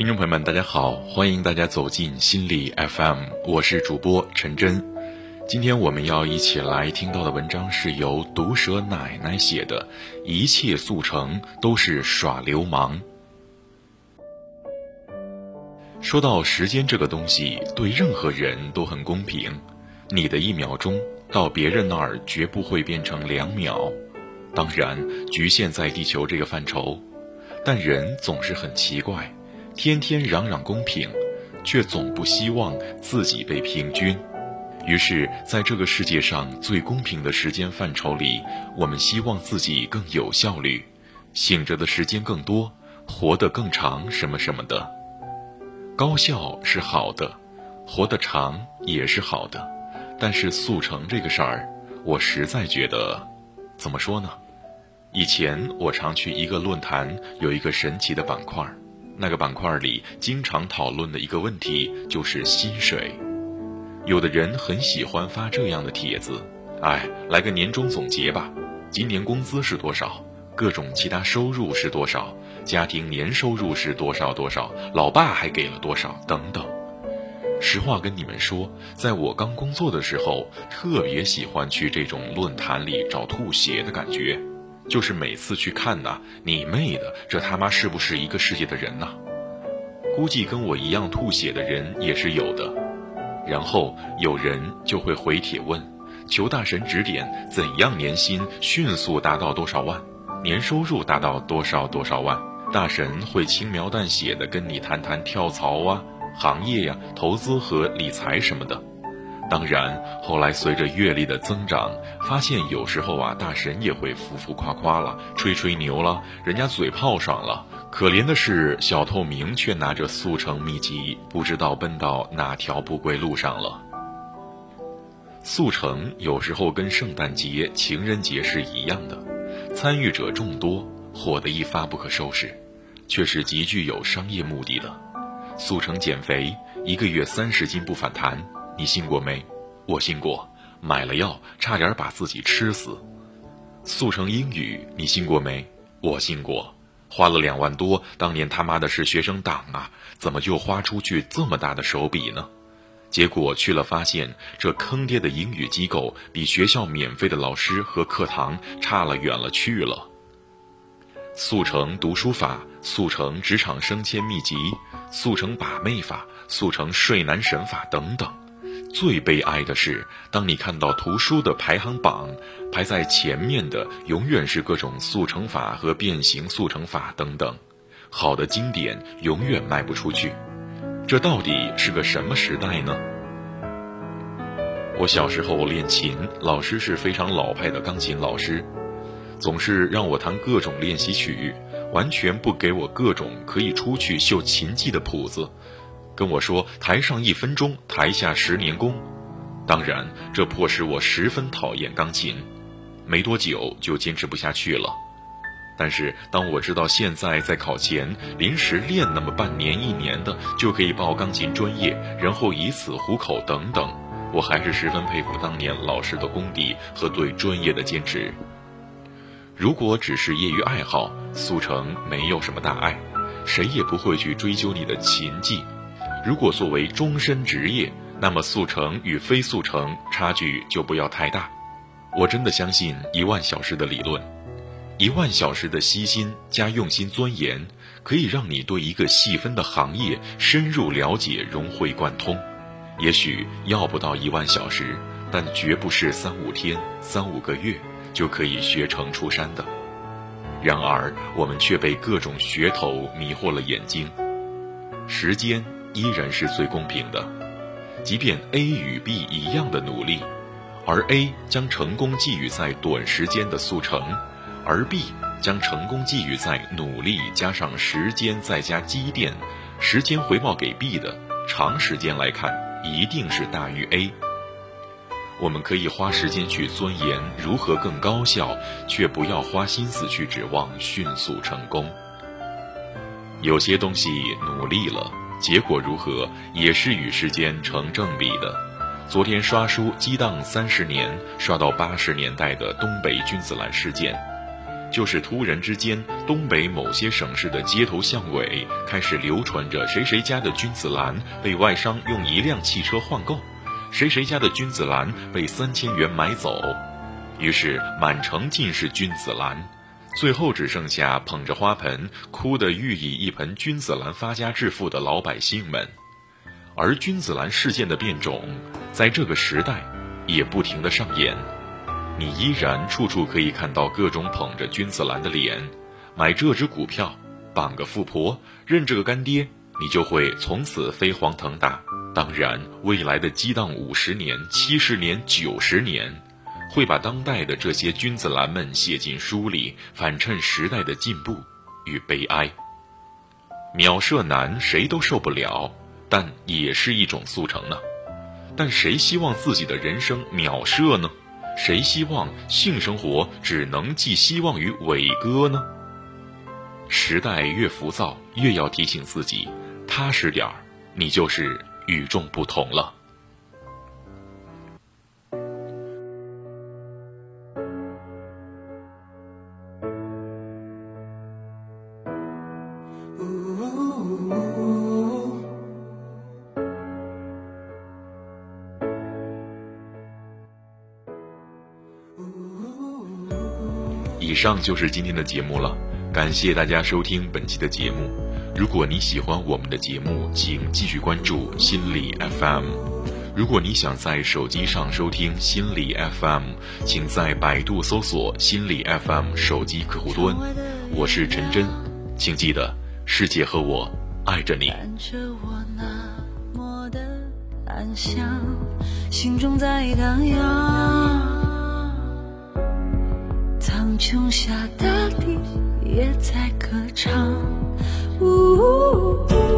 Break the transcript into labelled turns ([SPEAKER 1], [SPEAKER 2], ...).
[SPEAKER 1] 听众朋友们，大家好，欢迎大家走进心理 FM，我是主播陈真。今天我们要一起来听到的文章是由毒舌奶奶写的，《一切速成都是耍流氓》。说到时间这个东西，对任何人都很公平，你的一秒钟到别人那儿绝不会变成两秒。当然，局限在地球这个范畴，但人总是很奇怪。天天嚷嚷公平，却总不希望自己被平均。于是，在这个世界上最公平的时间范畴里，我们希望自己更有效率，醒着的时间更多，活得更长，什么什么的。高效是好的，活得长也是好的，但是速成这个事儿，我实在觉得，怎么说呢？以前我常去一个论坛，有一个神奇的板块。那个板块里经常讨论的一个问题就是薪水，有的人很喜欢发这样的帖子，哎，来个年终总结吧，今年工资是多少，各种其他收入是多少，家庭年收入是多少多少，老爸还给了多少等等。实话跟你们说，在我刚工作的时候，特别喜欢去这种论坛里找吐血的感觉。就是每次去看呐，你妹的，这他妈是不是一个世界的人呐？估计跟我一样吐血的人也是有的。然后有人就会回帖问，求大神指点，怎样年薪迅速达到多少万，年收入达到多少多少万？大神会轻描淡写的跟你谈谈跳槽啊、行业呀、投资和理财什么的。当然，后来随着阅历的增长，发现有时候啊，大神也会浮浮夸夸了，吹吹牛了，人家嘴炮上了。可怜的是，小透明却拿着速成秘籍，不知道奔到哪条不归路上了。速成有时候跟圣诞节、情人节是一样的，参与者众多，火得一发不可收拾，却是极具有商业目的的。速成减肥，一个月三十斤不反弹。你信过没？我信过，买了药差点把自己吃死。速成英语，你信过没？我信过，花了两万多，当年他妈的是学生党啊，怎么就花出去这么大的手笔呢？结果去了，发现这坑爹的英语机构比学校免费的老师和课堂差了远了去了。速成读书法，速成职场升迁秘籍，速成把妹法，速成睡男神法等等。最悲哀的是，当你看到图书的排行榜，排在前面的永远是各种速成法和变形速成法等等，好的经典永远卖不出去。这到底是个什么时代呢？我小时候练琴，老师是非常老派的钢琴老师，总是让我弹各种练习曲，完全不给我各种可以出去秀琴技的谱子。跟我说：“台上一分钟，台下十年功。”当然，这迫使我十分讨厌钢琴，没多久就坚持不下去了。但是，当我知道现在在考前临时练那么半年一年的就可以报钢琴专业，然后以此糊口等等，我还是十分佩服当年老师的功底和对专业的坚持。如果只是业余爱好，速成没有什么大碍，谁也不会去追究你的琴技。如果作为终身职业，那么速成与非速成差距就不要太大。我真的相信一万小时的理论，一万小时的悉心加用心钻研，可以让你对一个细分的行业深入了解、融会贯通。也许要不到一万小时，但绝不是三五天、三五个月就可以学成出山的。然而，我们却被各种噱头迷惑了眼睛，时间。依然是最公平的，即便 A 与 B 一样的努力，而 A 将成功寄予在短时间的速成，而 B 将成功寄予在努力加上时间再加积淀，时间回报给 B 的，长时间来看一定是大于 A。我们可以花时间去钻研如何更高效，却不要花心思去指望迅速成功。有些东西努力了。结果如何，也是与时间成正比的。昨天刷书激荡三十年，刷到八十年代的东北君子兰事件，就是突然之间，东北某些省市的街头巷尾开始流传着谁谁家的君子兰被外商用一辆汽车换购，谁谁家的君子兰被三千元买走，于是满城尽是君子兰，最后只剩下捧着花盆哭得欲以一盆君子兰发家致富的老百姓们。而君子兰事件的变种，在这个时代也不停的上演。你依然处处可以看到各种捧着君子兰的脸，买这只股票，傍个富婆，认这个干爹，你就会从此飞黄腾达。当然，未来的激荡五十年、七十年、九十年，会把当代的这些君子兰们写进书里，反衬时代的进步与悲哀。秒射难，谁都受不了，但也是一种速成呢。但谁希望自己的人生秒射呢？谁希望性生活只能寄希望于伟哥呢？时代越浮躁，越要提醒自己，踏实点儿，你就是与众不同了。上就是今天的节目了，感谢大家收听本期的节目。如果你喜欢我们的节目，请继续关注心理 FM。如果你想在手机上收听心理 FM，请在百度搜索心理 FM 手机客户端。我是陈真，请记得，世界和我爱着你。心中在荡漾。苍穹下大地也在歌唱。呜呜呜呜。